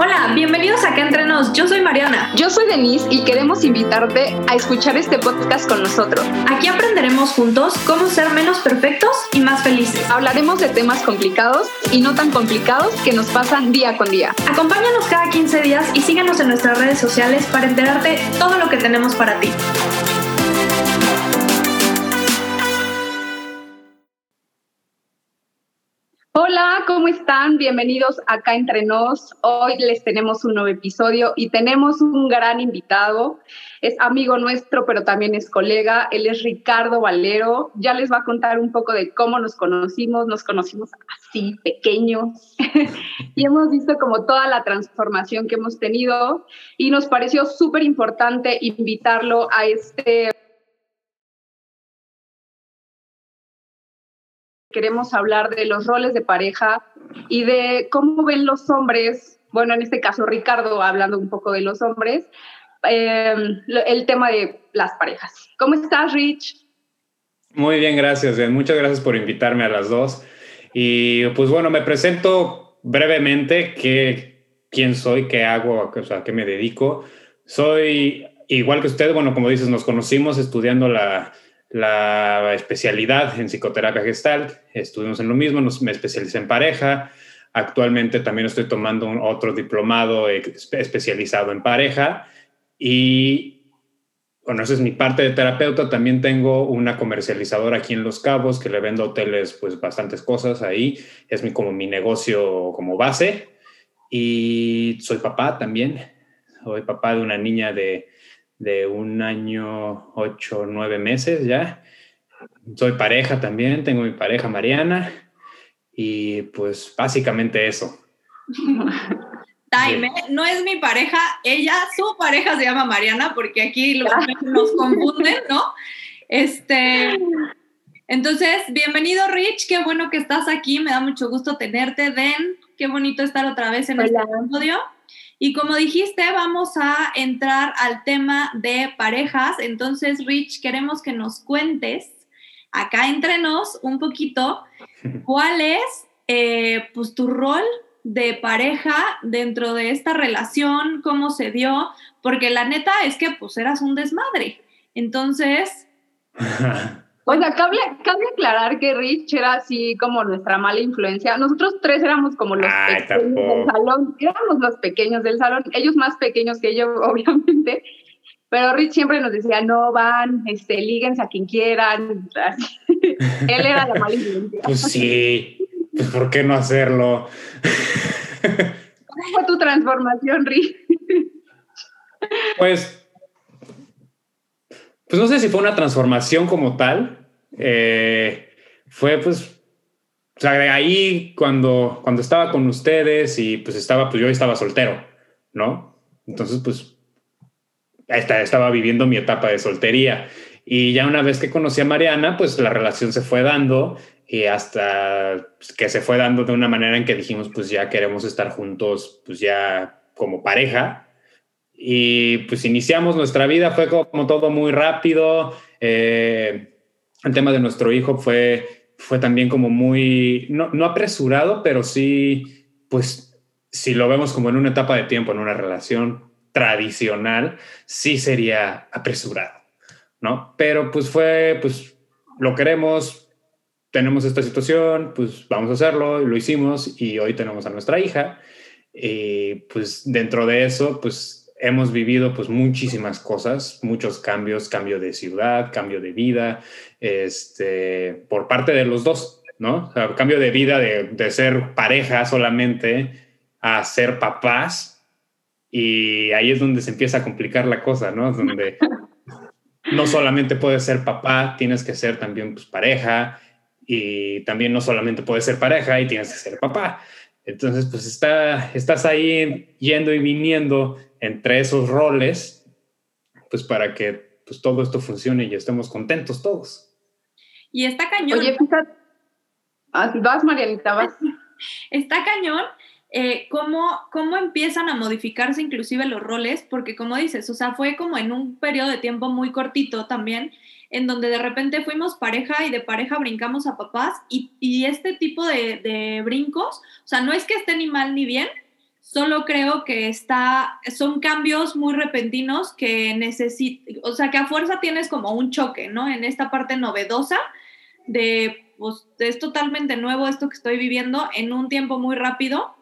Hola, bienvenidos a Acá Entre Nos. Yo soy Mariana. Yo soy Denise y queremos invitarte a escuchar este podcast con nosotros. Aquí aprenderemos juntos cómo ser menos perfectos y más felices. Hablaremos de temas complicados y no tan complicados que nos pasan día con día. Acompáñanos cada 15 días y síguenos en nuestras redes sociales para enterarte todo lo que tenemos para ti. Hola, ¿cómo están? Bienvenidos acá entre nos. Hoy les tenemos un nuevo episodio y tenemos un gran invitado. Es amigo nuestro, pero también es colega. Él es Ricardo Valero. Ya les va a contar un poco de cómo nos conocimos. Nos conocimos así, pequeños, y hemos visto como toda la transformación que hemos tenido y nos pareció súper importante invitarlo a este queremos hablar de los roles de pareja y de cómo ven los hombres, bueno, en este caso Ricardo hablando un poco de los hombres, eh, el tema de las parejas. ¿Cómo estás, Rich? Muy bien, gracias. Muchas gracias por invitarme a las dos. Y pues bueno, me presento brevemente qué, quién soy, qué hago, o sea, a qué me dedico. Soy igual que usted, bueno, como dices, nos conocimos estudiando la, la especialidad en psicoterapia gestalt, estuvimos en lo mismo, nos, me especialicé en pareja, actualmente también estoy tomando otro diplomado especializado en pareja. Y bueno, esa es mi parte de terapeuta, también tengo una comercializadora aquí en Los Cabos que le vendo hoteles pues bastantes cosas ahí, es mi, como mi negocio como base. Y soy papá también, soy papá de una niña de de un año, ocho, nueve meses ya. Soy pareja también, tengo mi pareja Mariana y pues básicamente eso. Time, no es mi pareja, ella, su pareja se llama Mariana porque aquí los, nos confunden, ¿no? Este, entonces, bienvenido Rich, qué bueno que estás aquí, me da mucho gusto tenerte, Den, qué bonito estar otra vez en el este estudio. Y como dijiste, vamos a entrar al tema de parejas. Entonces, Rich, queremos que nos cuentes acá entre nos un poquito cuál es eh, pues, tu rol de pareja dentro de esta relación, cómo se dio, porque la neta es que pues eras un desmadre. Entonces... O sea, cabe, aclarar que Rich era así como nuestra mala influencia. Nosotros tres éramos como los pequeños del salón, éramos los pequeños del salón, ellos más pequeños que yo, obviamente. Pero Rich siempre nos decía, no van, este, líguense a quien quieran. Él era la mala influencia. Pues sí, pues ¿por qué no hacerlo? ¿Cómo fue tu transformación, Rich? Pues, pues no sé si fue una transformación como tal, eh, fue pues, o sea, ahí cuando, cuando estaba con ustedes y pues estaba, pues yo estaba soltero, ¿no? Entonces, pues, estaba viviendo mi etapa de soltería. Y ya una vez que conocí a Mariana, pues la relación se fue dando y hasta pues, que se fue dando de una manera en que dijimos, pues ya queremos estar juntos, pues ya como pareja. Y pues iniciamos nuestra vida, fue como todo muy rápido. Eh, el tema de nuestro hijo fue, fue también como muy, no, no apresurado, pero sí, pues si lo vemos como en una etapa de tiempo, en una relación tradicional, sí sería apresurado, ¿no? Pero pues fue, pues lo queremos, tenemos esta situación, pues vamos a hacerlo, lo hicimos y hoy tenemos a nuestra hija. Y pues dentro de eso, pues hemos vivido pues muchísimas cosas, muchos cambios, cambio de ciudad, cambio de vida, este, por parte de los dos, ¿no? cambio de vida de, ser pareja solamente a ser papás y ahí es donde se empieza a complicar la cosa, ¿no? Donde no solamente puedes ser papá, tienes que ser también pues, pareja y también no solamente puedes ser pareja y tienes que ser papá. Entonces, pues está, estás ahí yendo y viniendo entre esos roles, pues para que pues, todo esto funcione y estemos contentos todos. Y está cañón. Oye, fíjate. Ah, vas, Marianita, vas. está cañón. Eh, cómo, cómo empiezan a modificarse inclusive los roles, porque como dices, o sea, fue como en un periodo de tiempo muy cortito también, en donde de repente fuimos pareja y de pareja brincamos a papás y, y este tipo de, de, brincos, o sea, no es que esté ni mal ni bien, Solo creo que está, son cambios muy repentinos que necesitan, o sea, que a fuerza tienes como un choque, ¿no? En esta parte novedosa de, pues, es totalmente nuevo esto que estoy viviendo en un tiempo muy rápido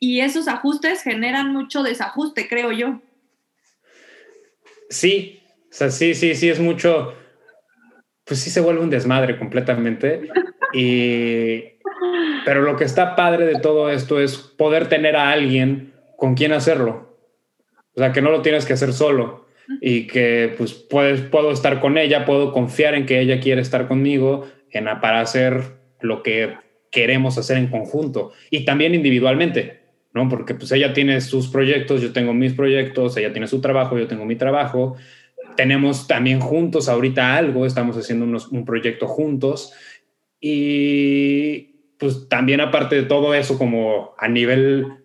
y esos ajustes generan mucho desajuste, creo yo. Sí, o sea, sí, sí, sí, es mucho, pues sí se vuelve un desmadre completamente. Y pero lo que está padre de todo esto es poder tener a alguien con quien hacerlo. O sea, que no lo tienes que hacer solo y que pues puedes, puedo estar con ella, puedo confiar en que ella quiere estar conmigo en, para hacer lo que queremos hacer en conjunto y también individualmente, ¿no? Porque pues ella tiene sus proyectos, yo tengo mis proyectos, ella tiene su trabajo, yo tengo mi trabajo. Tenemos también juntos ahorita algo, estamos haciendo un proyecto juntos y pues también aparte de todo eso, como a nivel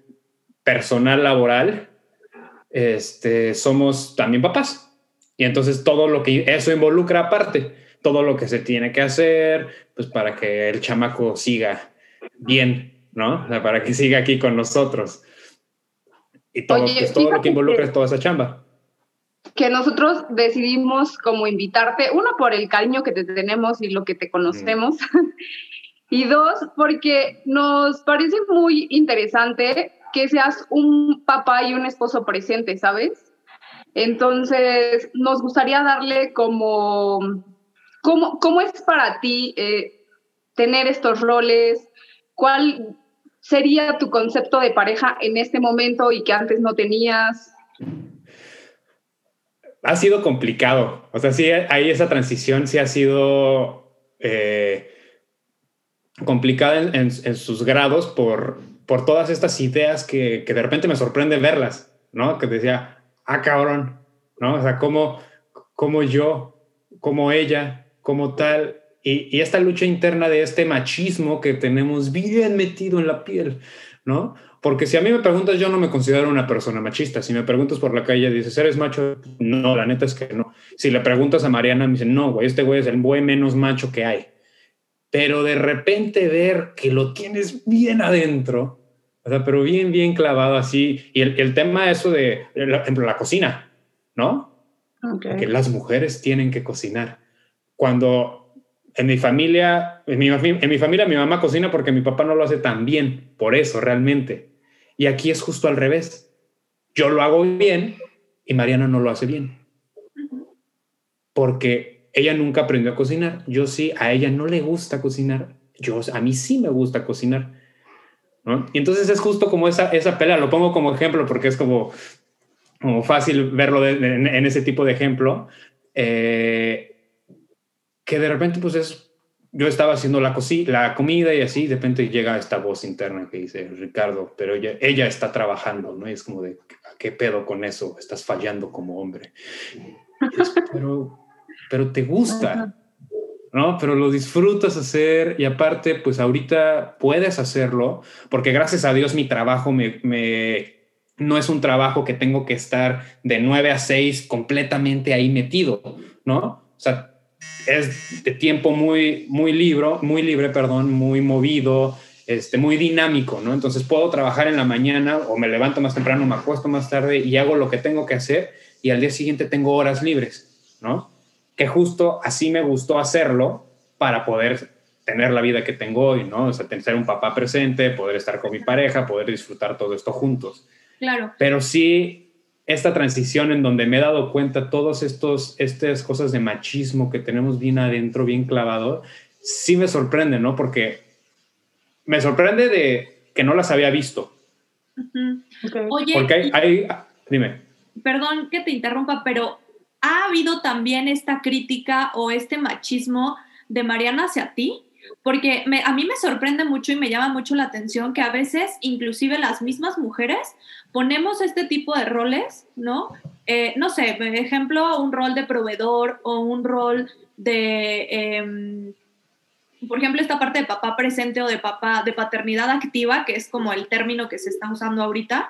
personal, laboral, este, somos también papás. Y entonces todo lo que eso involucra aparte, todo lo que se tiene que hacer, pues para que el chamaco siga bien, ¿no? para que siga aquí con nosotros. Y todo, pues, todo lo que involucra es toda esa chamba. Que nosotros decidimos como invitarte, uno por el cariño que te tenemos y lo que te conocemos, Y dos, porque nos parece muy interesante que seas un papá y un esposo presente, ¿sabes? Entonces, nos gustaría darle como, ¿cómo, cómo es para ti eh, tener estos roles? ¿Cuál sería tu concepto de pareja en este momento y que antes no tenías? Ha sido complicado. O sea, sí, ahí esa transición sí ha sido... Eh, complicada en, sus grados por, por todas estas ideas que, que, de repente me sorprende verlas, ¿no? Que decía, ah, cabrón, ¿no? O sea, cómo, cómo yo, como ella, como tal, y, y, esta lucha interna de este machismo que tenemos bien metido en la piel, ¿no? Porque si a mí me preguntas, yo no me considero una persona machista. Si me preguntas por la calle, dices, ¿eres macho? No, la neta es que no. Si le preguntas a Mariana, me dicen, no, güey, este güey es el güey menos macho que hay pero de repente ver que lo tienes bien adentro, o sea, pero bien, bien clavado así. Y el, el tema eso de, por ejemplo, la cocina, ¿no? Que las mujeres tienen que cocinar. Cuando en mi familia, en mi, en mi familia mi mamá cocina porque mi papá no lo hace tan bien, por eso realmente. Y aquí es justo al revés. Yo lo hago bien y Mariana no lo hace bien. Porque ella nunca aprendió a cocinar. Yo sí, a ella no le gusta cocinar. Yo, a mí sí me gusta cocinar. ¿no? Y entonces es justo como esa, esa pelea. Lo pongo como ejemplo porque es como, como fácil verlo en, ese tipo de ejemplo. Eh, que de repente, pues es. Yo estaba haciendo la, la comida y así, de repente llega esta voz interna que dice, Ricardo, pero ella, ella está trabajando, ¿no? Y es como de, ¿qué pedo con eso? Estás fallando como hombre. pero pero te gusta, ¿no? Pero lo disfrutas hacer y aparte, pues ahorita puedes hacerlo, porque gracias a Dios mi trabajo me, me no es un trabajo que tengo que estar de 9 a 6 completamente ahí metido, ¿no? O sea, es de tiempo muy, muy libre, muy libre, perdón, muy movido, este, muy dinámico, ¿no? Entonces puedo trabajar en la mañana o me levanto más temprano, me acuesto más tarde y hago lo que tengo que hacer y al día siguiente tengo horas libres, ¿no? Que justo así me gustó hacerlo para poder tener la vida que tengo hoy, ¿no? O sea, ser un papá presente, poder estar con mi pareja, poder disfrutar todo esto juntos. Claro. Pero sí, esta transición en donde me he dado cuenta todos estos, estas cosas de machismo que tenemos bien adentro, bien clavado, sí me sorprende, ¿no? Porque me sorprende de que no las había visto. Oye, porque hay, dime. Perdón que te interrumpa, pero ¿ha habido también esta crítica o este machismo de Mariana hacia ti? Porque a mí me sorprende mucho y me llama mucho la atención que a veces, inclusive las mismas mujeres, ponemos este tipo de roles, ¿no? Eh, no sé, por ejemplo, un rol de proveedor o un rol de, em, por ejemplo, esta parte de papá presente o de papá, de paternidad activa, que es como el término que se está usando ahorita,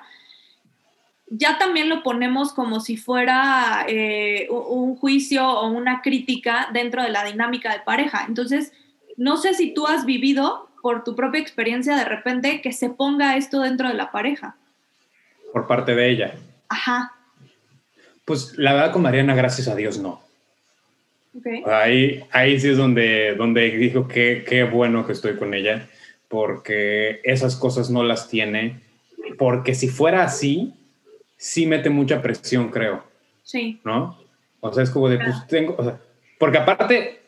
ya también lo ponemos como si fuera eh, un juicio o una crítica dentro de la dinámica de pareja. Entonces, no sé si tú has vivido por tu propia experiencia de repente que se ponga esto dentro de la pareja. por parte de ella. Ajá. Pues la verdad con Mariana, gracias a Dios, no. Ahí, ahí sí es donde, donde dijo que qué bueno que estoy con ella, porque esas cosas no las tiene, porque si fuera así, sí mete mucha presión, creo. Sí. ¿No? O sea, es como de, pues tengo, o sea, porque aparte,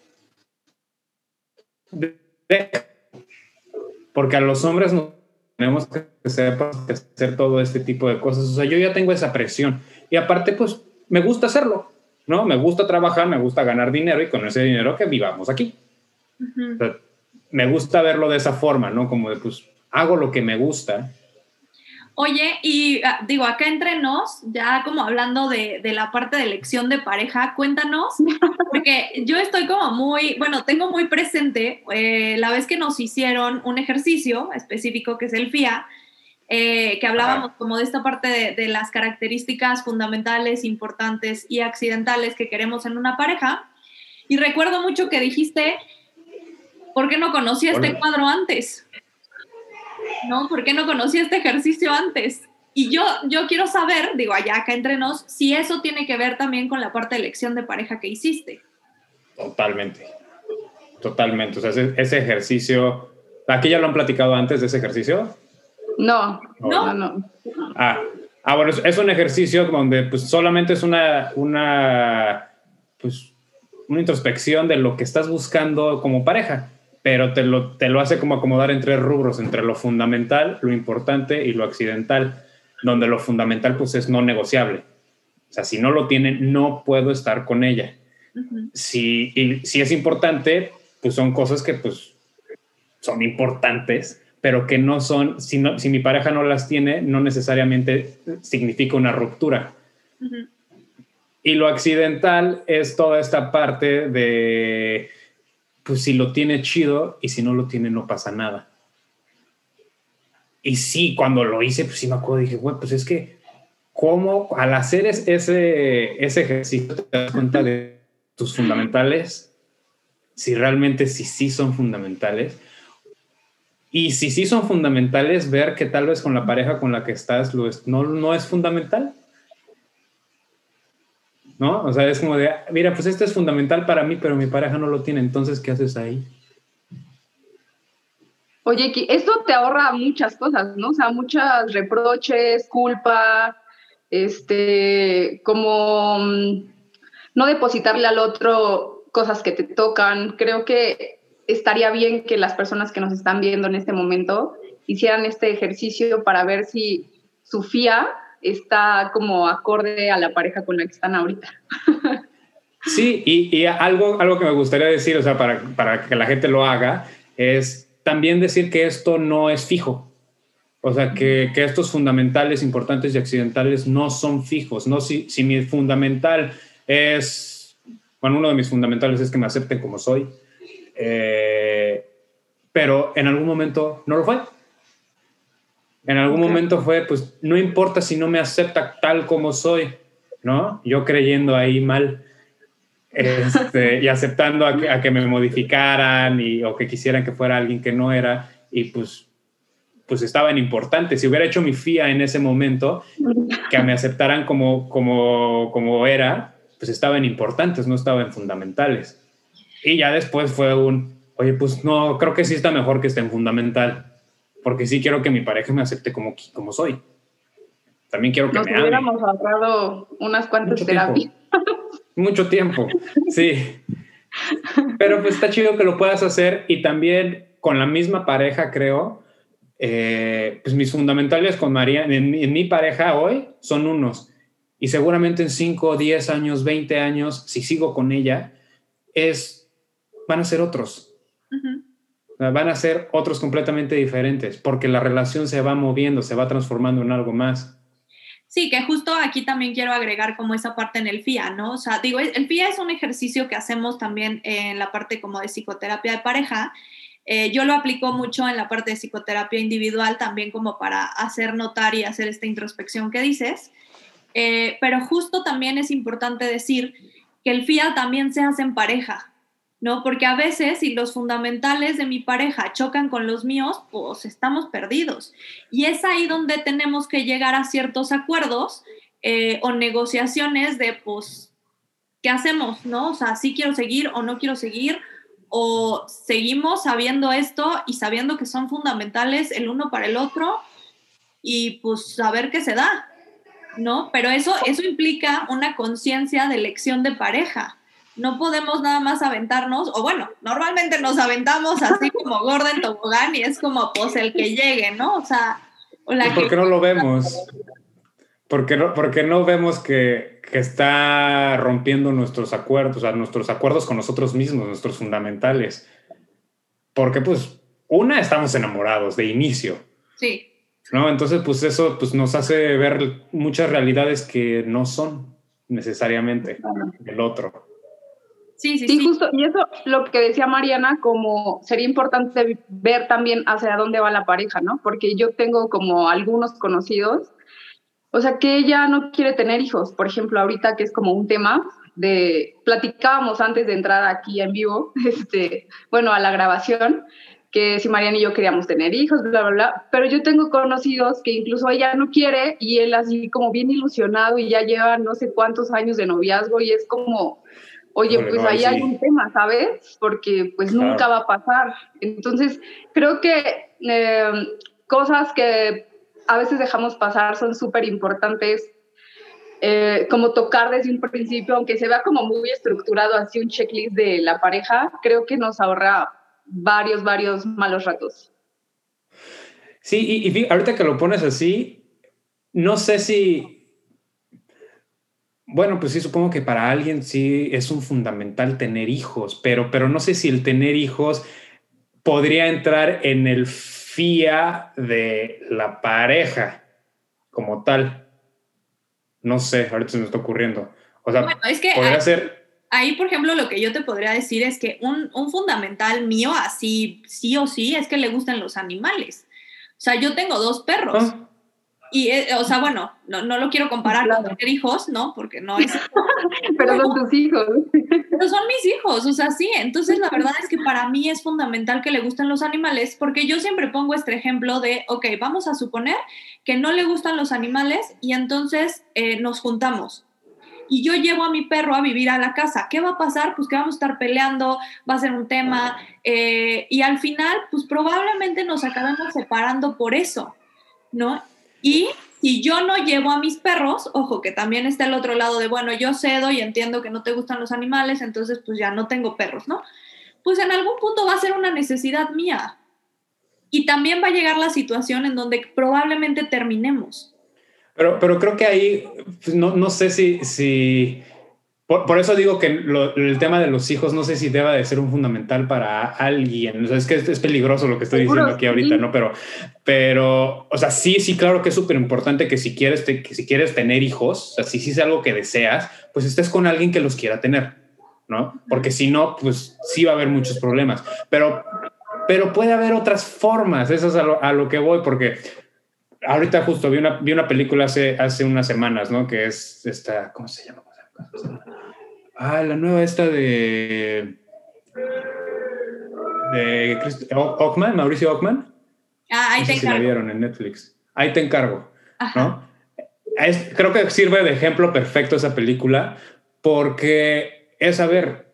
porque a los hombres no tenemos que hacer todo este tipo de cosas. O sea, yo ya tengo esa presión. Y aparte, pues, me gusta hacerlo. ¿no? Me gusta trabajar, me gusta ganar dinero y con ese dinero que vivamos aquí. me gusta verlo de esa forma, ¿no? Como de, pues, hago lo que me gusta. Oye, y ah, digo, acá entre nos, ya como hablando de, la parte de elección de pareja, cuéntanos, porque yo estoy como muy, bueno, tengo muy presente eh, la vez que nos hicieron un ejercicio específico que es el FIA, eh, que hablábamos como de esta parte de, las características fundamentales, importantes y accidentales que queremos en una pareja. Y recuerdo mucho que dijiste, ¿por qué no conocía este cuadro antes? ¿No? ¿Por qué no conocía este ejercicio antes? Y yo, yo quiero saber, digo, allá acá entre nos, si eso tiene que ver también con la parte de elección de pareja que hiciste. Totalmente, totalmente. O sea, ese, ese ejercicio, ¿aquí ya lo han platicado antes de ese ejercicio? No, no, no. Ah, ah, bueno, es, un ejercicio donde pues solamente es una, una, pues, una introspección de lo que estás buscando como pareja, pero te lo, te lo hace como acomodar en tres rubros, entre lo fundamental, lo importante y lo accidental, donde lo fundamental pues es no negociable. O sea, si no lo tiene, no puedo estar con ella. si, si es importante, pues son cosas que pues son importantes, pero que no son, si, no, si mi pareja no las tiene, no necesariamente significa una ruptura. Y lo accidental es toda esta parte de, pues si lo tiene chido y si no lo tiene no pasa nada. Y sí, cuando lo hice, pues sí me acuerdo, dije, bueno, pues es que, ¿cómo al hacer ese, ese ejercicio te das cuenta de tus fundamentales? Si realmente sí, sí son fundamentales y si sí son fundamentales, ver que tal vez con la pareja con la que estás lo no, no es fundamental. ¿No? O sea, es como de, mira, pues esto es fundamental para mí, pero mi pareja no lo tiene, entonces, ¿qué haces ahí? Oye, esto te ahorra muchas cosas, ¿no? O sea, muchas reproches, culpa, este, como mm, no depositarle al otro cosas que te tocan. Creo que estaría bien que las personas que nos están viendo en este momento hicieran este ejercicio para ver si su FIA está como acorde a la pareja con la que están ahorita. Sí, y, algo, algo que me gustaría decir, o sea, para, para, que la gente lo haga, es también decir que esto no es fijo. O sea, que, que estos fundamentales, importantes y accidentales no son fijos. No, si, si mi fundamental es, bueno, uno de mis fundamentales es que me acepten como soy, eh, pero en algún momento no lo fue. En algún momento fue, pues no importa si no me acepta tal como soy, ¿no? Yo creyendo ahí mal este, y aceptando a que, me modificaran y, o que quisieran que fuera alguien que no era y pues pues estaba en importante. Si hubiera hecho mi FIA en ese momento, que me aceptaran como, como, como era, pues estaba en importantes, no estaba en fundamentales. Y ya después fue un, oye, pues no, creo que sí está mejor que esté en fundamental, porque sí quiero que mi pareja me acepte como, como soy. También quiero que Nos me hubiéramos ahorrado unas cuantas terapias. Mucho tiempo, sí. Pero pues está chido que lo puedas hacer y también con la misma pareja, creo, eh, pues mis fundamentales con María, en, en, mi pareja hoy son unos. Y seguramente en 5, 10 años, 20 años, si sigo con ella, es van a ser otros. Van a ser otros completamente diferentes, porque la relación se va moviendo, se va transformando en algo más. Sí, que justo aquí también quiero agregar como esa parte en el FIA, ¿no? O sea, digo, el FIA es un ejercicio que hacemos también en la parte como de psicoterapia de pareja. Eh, yo lo aplico mucho en la parte de psicoterapia individual también como para hacer notar y hacer esta introspección que dices. Eh, pero justo también es importante decir que el FIA también se hace en pareja. ¿No? Porque a veces si los fundamentales de mi pareja chocan con los míos, pues estamos perdidos. Y es ahí donde tenemos que llegar a ciertos acuerdos eh, o negociaciones de, pues, ¿qué hacemos? ¿No? O sea, si quiero seguir o no quiero seguir, o seguimos sabiendo esto y sabiendo que son fundamentales el uno para el otro y pues saber qué se da, ¿no? Pero eso, eso implica una conciencia de elección de pareja no podemos nada más aventarnos, o bueno, normalmente nos aventamos así como gorda en tobogán y es como pues el que llegue, ¿no? O sea, o la ¿por qué no lo vemos? Porque no, porque no vemos que, que, está rompiendo nuestros acuerdos, o sea, nuestros acuerdos con nosotros mismos, nuestros fundamentales. Porque pues, una, estamos enamorados de inicio. Sí. ¿No? Entonces, pues eso pues, nos hace ver muchas realidades que no son necesariamente el otro. Sí, sí, sí, justo. Y eso lo que decía Mariana, como sería importante ver también hacia dónde va la pareja, ¿no? Porque yo tengo como algunos conocidos, o sea, que ella no quiere tener hijos, por ejemplo, ahorita que es como un tema de, platicábamos antes de entrar aquí en vivo, este, bueno, a la grabación, que si Mariana y yo queríamos tener hijos, bla, bla, bla, pero yo tengo conocidos que incluso ella no quiere y él así como bien ilusionado y ya lleva no sé cuántos años de noviazgo y es como, oye, pues ahí hay un tema, ¿sabes? Porque pues nunca va a pasar. Entonces, creo que em, cosas que a veces dejamos pasar son súper importantes, eh, como tocar desde un principio, aunque se vea como muy estructurado así un checklist de la pareja, creo que nos ahorra varios, varios malos ratos. Sí, y, y ahorita que lo pones así, no sé si bueno, pues sí, supongo que para alguien sí es un fundamental tener hijos, pero, pero no sé si el tener hijos podría entrar en el FIA de la pareja como tal. No sé, ahorita se me está ocurriendo. O sea, es que podría ahí, ser... Ahí, por ejemplo, lo que yo te podría decir es que un, un fundamental mío, así sí o sí, es que le gustan los animales. O sea, yo tengo dos perros. Ah. Y, eh, o sea, bueno, no, no, lo quiero comparar con tener hijos, ¿no? Porque no es... Pero son tus hijos. Pero son mis hijos, o sea, sí. Entonces, la verdad es que para mí es fundamental que le gusten los animales, porque yo siempre pongo este ejemplo de, ok, vamos a suponer que no le gustan los animales y entonces eh, nos juntamos. Y yo llevo a mi perro a vivir a la casa. ¿Qué va a pasar? Pues que vamos a estar peleando, va a ser un tema. Eh, y al final, pues probablemente nos acabemos separando por eso, ¿no? Y si yo no llevo a mis perros, ojo, que también está el otro lado de, bueno, yo cedo y entiendo que no te gustan los animales, entonces pues ya no tengo perros, ¿no? Pues en algún punto va a ser una necesidad mía. Y también va a llegar la situación en donde probablemente terminemos. Pero, pero creo que ahí, pues, no, no sé si, si por, eso digo que el tema de los hijos no sé si deba de ser un fundamental para alguien. O sea, es que es, peligroso lo que estoy diciendo aquí ahorita, ¿no? Pero, pero, o sea, sí, sí, claro que es súper importante que si quieres, que si quieres tener hijos, o sea, si, si es algo que deseas, pues estés con alguien que los quiera tener, ¿no? Porque si no, pues sí va a haber muchos problemas. Pero, pero puede haber otras formas. Eso es a lo, a lo que voy, porque ahorita justo vi una, vi una película hace, hace unas semanas, ¿no? Que es esta, ¿cómo se llama? Ah, la nueva esta de. de Ockman, Mauricio Ockman. Ah, ahí te encargo. Si la vieron en Netflix. Ahí te encargo. ¿no? creo que sirve de ejemplo perfecto esa película porque es, a ver,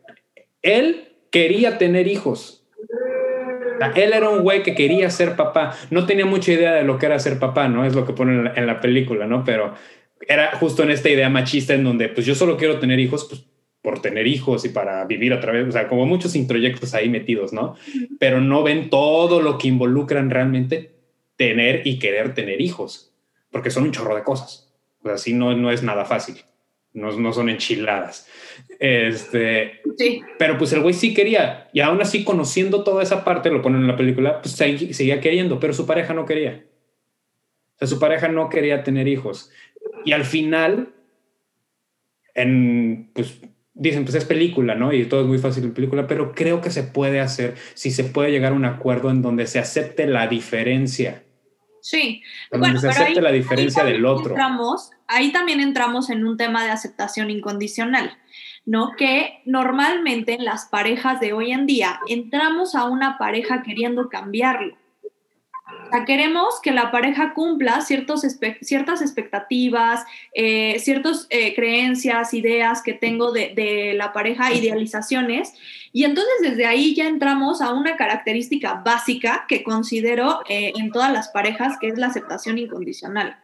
él quería tener hijos. Él era un güey que quería ser papá. No tenía mucha idea de lo que era ser papá, ¿no? Es lo que ponen en la, en la película, ¿no? Pero era justo en esta idea machista en donde pues yo solo quiero tener hijos pues por tener hijos y para vivir a través, o sea, como muchos introyectos ahí metidos, ¿no? Pero no ven todo lo que involucran realmente tener y querer tener hijos, porque son un chorro de cosas. O sea, así no, no es nada fácil. No, no son enchiladas. Este, sí. Pero pues el güey sí quería, y aún así conociendo toda esa parte, lo ponen en la película, pues seguía queriendo, pero su pareja no quería. O sea, su pareja no quería tener hijos. Y al final, en, pues dicen, pues es película, ¿no? Y todo es muy fácil en película, pero creo que se puede hacer si se puede llegar a un acuerdo en donde se acepte la diferencia. Sí. Bueno, se acepte la diferencia del otro. Entramos, ahí también entramos en un tema de aceptación incondicional, ¿no? Que normalmente en las parejas de hoy en día entramos a una pareja queriendo cambiarlo queremos que la pareja cumpla ciertos ciertas expectativas, eh, ciertas eh, creencias, ideas que tengo de, la pareja, idealizaciones. Y entonces desde ahí ya entramos a una característica básica que considero eh, en todas las parejas, que es la aceptación incondicional.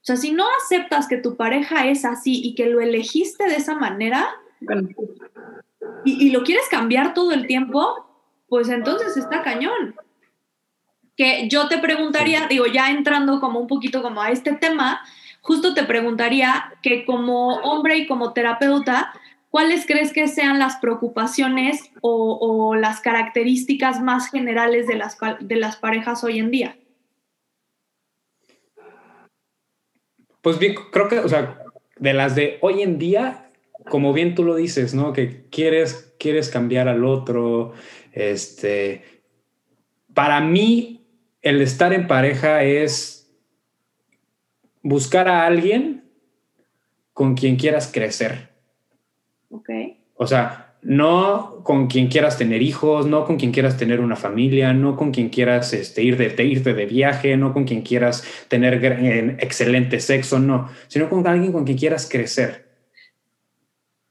O sea, si no aceptas que tu pareja es así y que lo elegiste de esa manera y lo quieres cambiar todo el tiempo, pues entonces está cañón que yo te preguntaría, digo, ya entrando como un poquito como a este tema, justo te preguntaría que como hombre y como terapeuta, ¿cuáles crees que sean las preocupaciones o, las características más generales de las, de las parejas hoy en día? Pues bien, creo que, o sea, de las de hoy en día, como bien tú lo dices, ¿no? Que quieres, quieres cambiar al otro, este, para mí el estar en pareja es buscar a alguien con quien quieras crecer. Ok. O sea, no con quien quieras tener hijos, no con quien quieras tener una familia, no con quien quieras este, ir de, irte de viaje, no con quien quieras tener excelente sexo, no, sino con alguien con quien quieras crecer.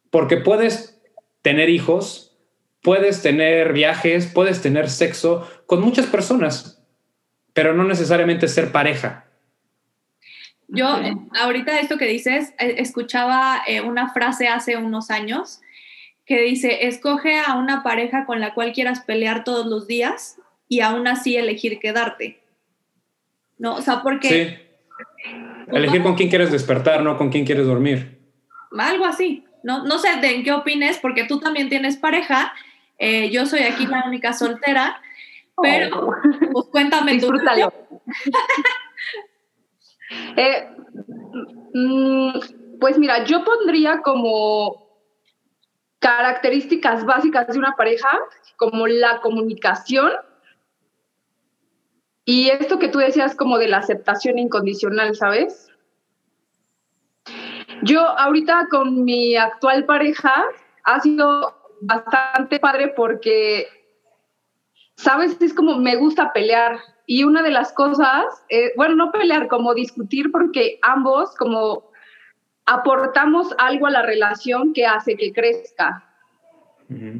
Porque puedes tener hijos, puedes tener viajes, puedes tener sexo con muchas personas, pero no necesariamente ser pareja. Yo, ahorita esto que dices, eh, escuchaba eh, una frase hace unos años que dice, escoge a una pareja con la cual quieras pelear todos los días y aún así elegir quedarte. ¿No? O sea, porque... Sí. Elegir con quién quieres despertar, no con quién quieres dormir. Algo así. No, no sé de en qué opines, porque tú también tienes pareja. Eh, yo soy aquí la única soltera pero, pues cuéntame. Disfrútalo. eh, mm, pues mira, yo pondría como características básicas de una pareja, como la comunicación y esto que tú decías como de la aceptación incondicional, ¿sabes? Yo ahorita con mi actual pareja ha sido bastante padre porque sabes, es como me gusta pelear. Y una de las cosas, eh, bueno, no pelear, como discutir, porque ambos como aportamos algo a la relación que hace que crezca.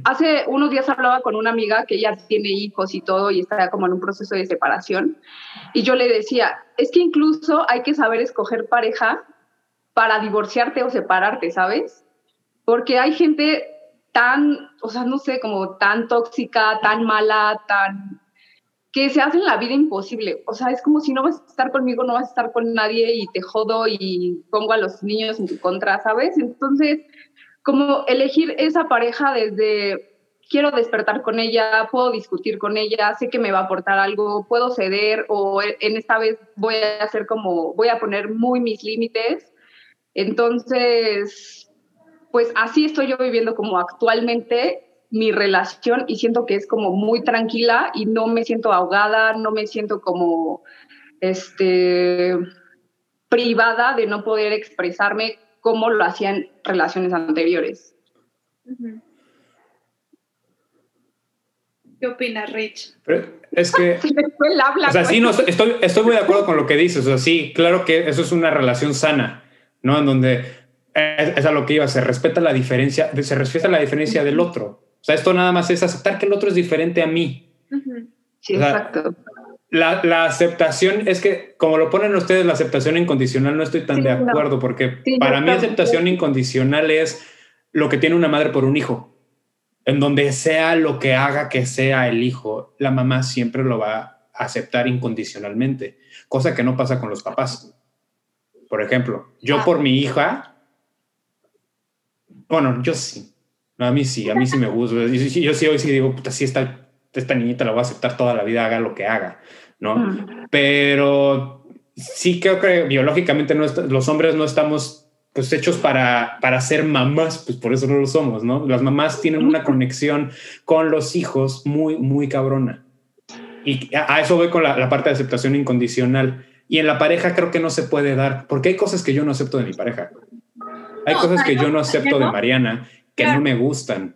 Hace unos días hablaba con una amiga que ya tiene hijos y todo y está como en un proceso de separación. Y yo le decía, es que incluso hay que saber escoger pareja para divorciarte o separarte, ¿sabes? Porque hay gente tan, o sea, no sé, como tan tóxica, tan mala, tan que se hace la vida imposible. O sea, es como si no vas a estar conmigo, no vas a estar con nadie y te jodo y pongo a los niños en tu contra, ¿sabes? Entonces, como elegir esa pareja desde quiero despertar con ella, puedo discutir con ella, sé que me va a aportar algo, puedo ceder o en esta vez voy a hacer como, voy a poner muy mis límites. Entonces, pues así estoy yo viviendo como actualmente mi relación y siento que es como muy tranquila y no me siento ahogada, no me siento como este privada de no poder expresarme como lo hacían relaciones anteriores. ¿Qué opinas, Rich? es que. o sea, sí, no, estoy, estoy muy de acuerdo con lo que dices. O sea, sí, claro que eso es una relación sana, ¿no? En donde es, a lo que iba, se respeta la diferencia, se respeta la diferencia del otro. O sea, esto nada más es aceptar que el otro es diferente a mí. Sí, exacto. La, la, aceptación es que, como lo ponen ustedes, la aceptación incondicional, no estoy tan de acuerdo, porque para mí aceptación incondicional es lo que tiene una madre por un hijo. En donde sea lo que haga que sea el hijo, la mamá siempre lo va a aceptar incondicionalmente, cosa que no pasa con los papás. Por ejemplo, yo ah. por mi hija bueno, yo sí. a mí sí, a mí sí me gusta. Yo, sí hoy sí digo, puta, sí, esta, esta niñita la voy a aceptar toda la vida, haga lo que haga, ¿no? Pero sí creo que biológicamente no los hombres no estamos pues hechos para, para ser mamás, pues por eso no lo somos, ¿no? Las mamás tienen una conexión con los hijos muy, muy cabrona. Y a eso voy con la, parte de aceptación incondicional. Y en la pareja creo que no se puede dar, porque hay cosas que yo no acepto de mi pareja. Hay cosas que yo no acepto de Mariana que no me gustan.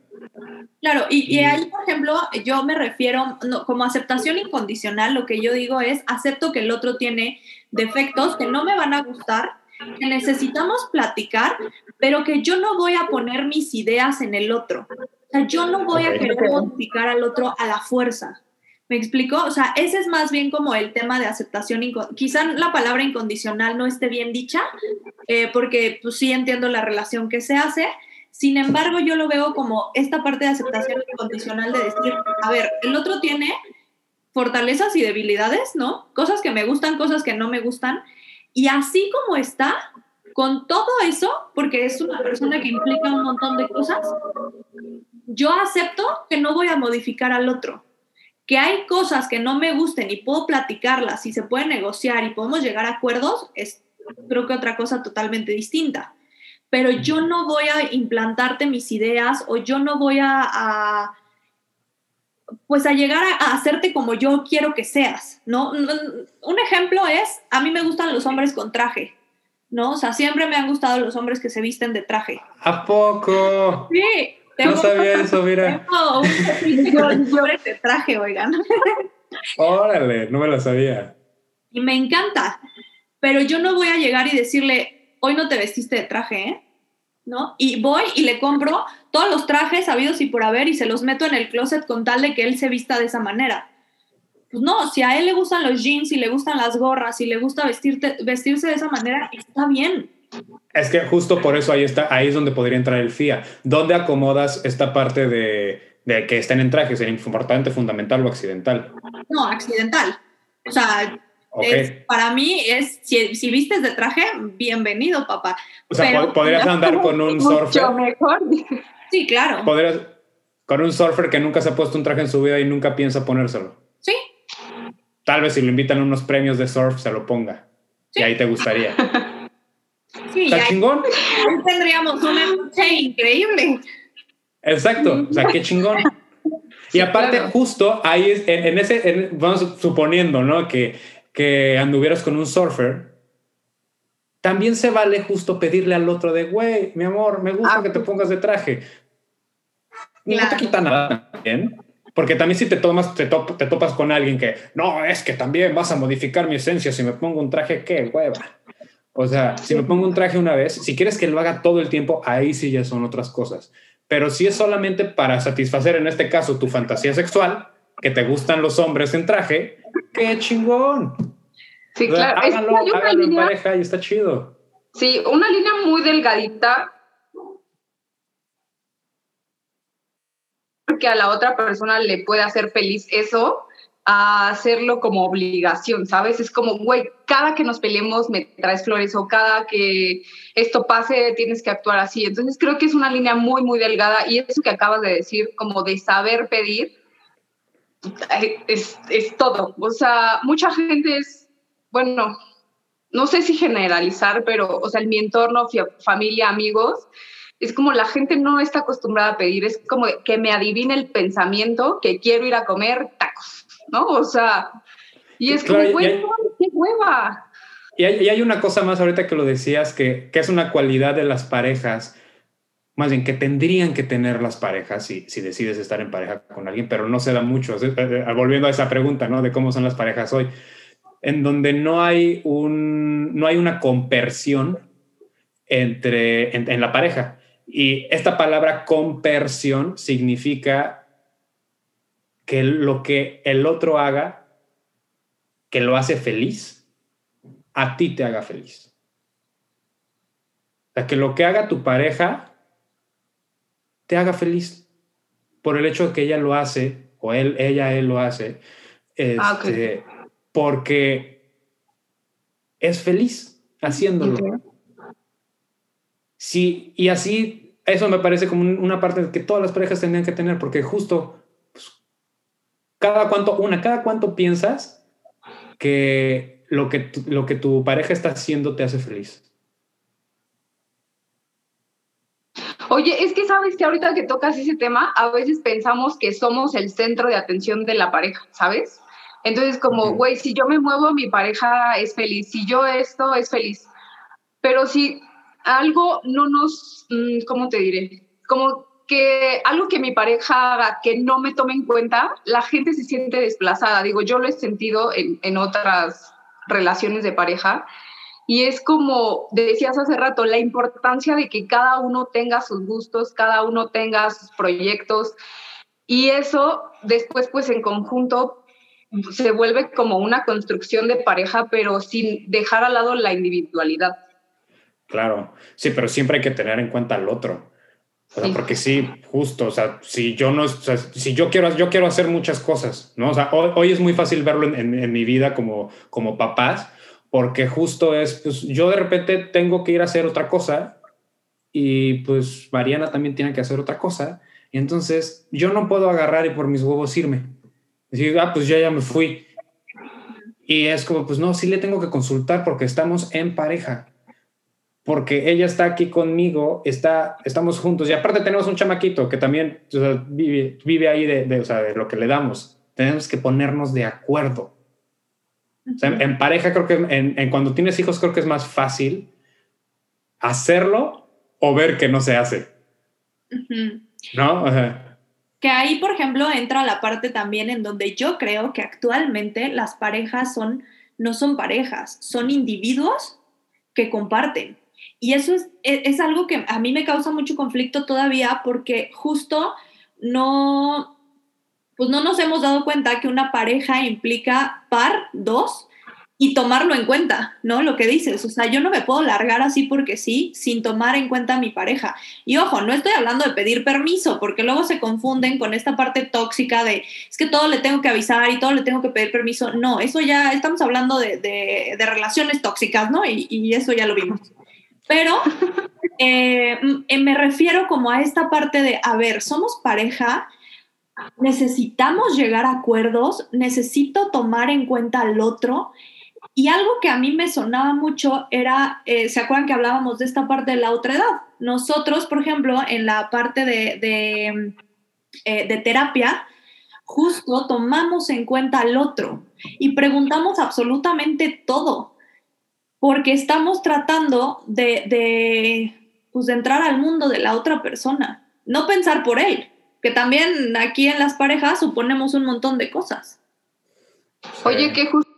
Claro, y, ahí, por ejemplo, yo me refiero, como aceptación incondicional, lo que yo digo es, acepto que el otro tiene defectos que no me van a gustar, que necesitamos platicar, pero que yo no voy a poner mis ideas en el otro. O sea, yo no voy a querer modificar al otro a la fuerza. ¿Me explico? O sea, ese es más bien como el tema de aceptación. Quizá la palabra incondicional no esté bien dicha, eh, porque pues sí entiendo la relación que se hace. Sin embargo, yo lo veo como esta parte de aceptación incondicional de decir, a ver, el otro tiene fortalezas y debilidades, ¿no? Cosas que me gustan, cosas que no me gustan. Y así como está, con todo eso, porque es una persona que implica un montón de cosas, yo acepto que no voy a modificar al otro. Que hay cosas que no me gusten y puedo platicarlas y se puede negociar y podemos llegar a acuerdos, es creo que otra cosa totalmente distinta. Pero yo no voy a implantarte mis ideas o yo no voy a pues a llegar a, hacerte como yo quiero que seas, ¿no? Un ejemplo es, a mí me gustan los hombres con traje, ¿no? O sea, siempre me han gustado los hombres que se visten de traje. ¿A poco? Sí. No sabía eso, mira. Tengo un de traje, oigan. Órale, no me lo sabía. Y me encanta, pero yo no voy a llegar y decirle, hoy no te vestiste de traje, ¿eh? ¿no? Y voy y le compro todos los trajes habidos y por haber y se los meto en el closet con tal de que él se vista de esa manera. Pues no, si a él le gustan los jeans y le gustan las gorras y le gusta vestirte, vestirse de esa manera, está bien. Es que justo por eso ahí está, ahí es donde podría entrar el FIA. ¿Dónde acomodas esta parte de, de que estén en trajes? ¿Es importante, fundamental o accidental? No, accidental. O sea, para mí es, si, si, vistes de traje, bienvenido, papá. O sea, podrías andar con un surfer. mejor. Sí, claro. Podrías, con un surfer que nunca se ha puesto un traje en su vida y nunca piensa ponérselo. Sí. Tal vez si lo invitan a unos premios de surf, se lo ponga. Y ahí te gustaría. ¿Está chingón? Ahí tendríamos una noche increíble. Exacto. O sea, qué chingón. Y aparte, justo ahí, en, en ese, vamos suponiendo, ¿no? Que que anduvieras con un surfer, también se vale justo pedirle al otro de, güey, mi amor, me gusta ah, que te pongas de traje. No te quita nada también. Porque también si te, tomas, te, te, topas con alguien que, no, es que también vas a modificar mi esencia si me pongo un traje, ¿qué hueva? O sea, si me pongo un traje una vez, si quieres que lo haga todo el tiempo, ahí sí ya son otras cosas. Pero si es solamente para satisfacer, en este caso, tu fantasía sexual, que te gustan los hombres en traje, qué chingón. Sí, claro. Háganlo, háganlo en pareja y está chido. Sí, una línea muy delgadita. Que a la otra persona le puede hacer feliz eso, a hacerlo como obligación, ¿sabes? Es como, güey, cada que nos peleemos me traes flores o cada que esto pase tienes que actuar así. Entonces creo que es una línea muy, muy delgada y eso que acabas de decir, como de saber pedir, es, es todo. O sea, mucha gente es, bueno, no sé si generalizar, pero, o sea, en mi entorno, familia, amigos, es como la gente no está acostumbrada a pedir, es como que me adivine el pensamiento que quiero ir a comer tacos, ¿no? O sea, y es como, güey, qué hueva. Y hay, y hay, una cosa más ahorita que lo decías, que, que es una cualidad de las parejas, más bien que tendrían que tener las parejas si, si decides estar en pareja con alguien, pero no se da mucho. Eh, eh, volviendo a esa pregunta, ¿no? De cómo son las parejas hoy, en donde no hay, un, no hay una compersión entre, en, la pareja. Y esta palabra compersión significa que lo que el otro haga, que lo hace feliz, a ti te haga feliz. O sea, que lo que haga tu pareja te haga feliz por el hecho de que ella lo hace, o él, ella, él lo hace, ah, este, porque es feliz haciéndolo. Sí, y así, eso me parece como una parte que todas las parejas tendrían que tener, porque justo, cada cuánto, una, cada cuánto piensas que lo que, lo que tu pareja está haciendo te hace feliz. Oye, es que sabes que ahorita que tocas ese tema, a veces pensamos que somos el centro de atención de la pareja, ¿sabes? Entonces, como, güey, si yo me muevo, mi pareja es feliz, si yo esto, es feliz. Pero si algo no nos, mm, ¿cómo te diré? Como que algo que mi pareja haga que no me tome en cuenta, la gente se siente desplazada. Digo, yo lo he sentido en, en otras relaciones de pareja. Y es como decías hace rato, la importancia de que cada uno tenga sus gustos, cada uno tenga sus proyectos. Y eso después, pues en conjunto, se vuelve como una construcción de pareja, pero sin dejar al lado la individualidad. Claro, sí, pero siempre hay que tener en cuenta al otro. O sea, porque sí, justo, o sea, si yo no, o sea, si yo quiero, yo quiero hacer muchas cosas, ¿no? O sea, hoy, es muy fácil verlo en, en, mi vida como, como papás, porque justo es, pues yo de repente tengo que ir a hacer otra cosa y pues Mariana también tiene que hacer otra cosa, y entonces yo no puedo agarrar y por mis huevos irme. Decir, ah, pues yo ya me fui. Y es como, pues no, sí le tengo que consultar porque estamos en pareja porque ella está aquí conmigo, está, estamos juntos y aparte tenemos un chamaquito que también vive, vive, ahí de, de, o sea, de, lo que le damos. Tenemos que ponernos de acuerdo. O sea, en, pareja creo que en, en, cuando tienes hijos creo que es más fácil hacerlo o ver que no se hace. ¿No? Que ahí, por ejemplo, entra la parte también en donde yo creo que actualmente las parejas son, no son parejas, son individuos que comparten. Y eso es, e, es, algo que a mí me causa mucho conflicto todavía porque justo no, pues no nos hemos dado cuenta que una pareja implica par, dos, y tomarlo en cuenta, ¿no? Lo que dices, o sea, yo no me puedo largar así porque sí, sin tomar en cuenta a mi pareja. Y ojo, no estoy hablando de pedir permiso, porque luego se confunden con esta parte tóxica de, es que todo le tengo que avisar y todo le tengo que pedir permiso. No, eso ya estamos hablando de, de, relaciones tóxicas, ¿no? Y eso ya lo vimos. Pero eh, me refiero como a esta parte de, a ver, somos pareja, necesitamos llegar a acuerdos, necesito tomar en cuenta al otro. Y algo que a mí me sonaba mucho era, eh, ¿se acuerdan que hablábamos de esta parte de la otra edad? Nosotros, por ejemplo, en la parte de, de, eh, de terapia, justo tomamos en cuenta al otro y preguntamos absolutamente todo porque estamos tratando de, pues, de, entrar al mundo de la otra persona, no pensar por él, que también aquí en las parejas suponemos un montón de cosas. Oye, que justo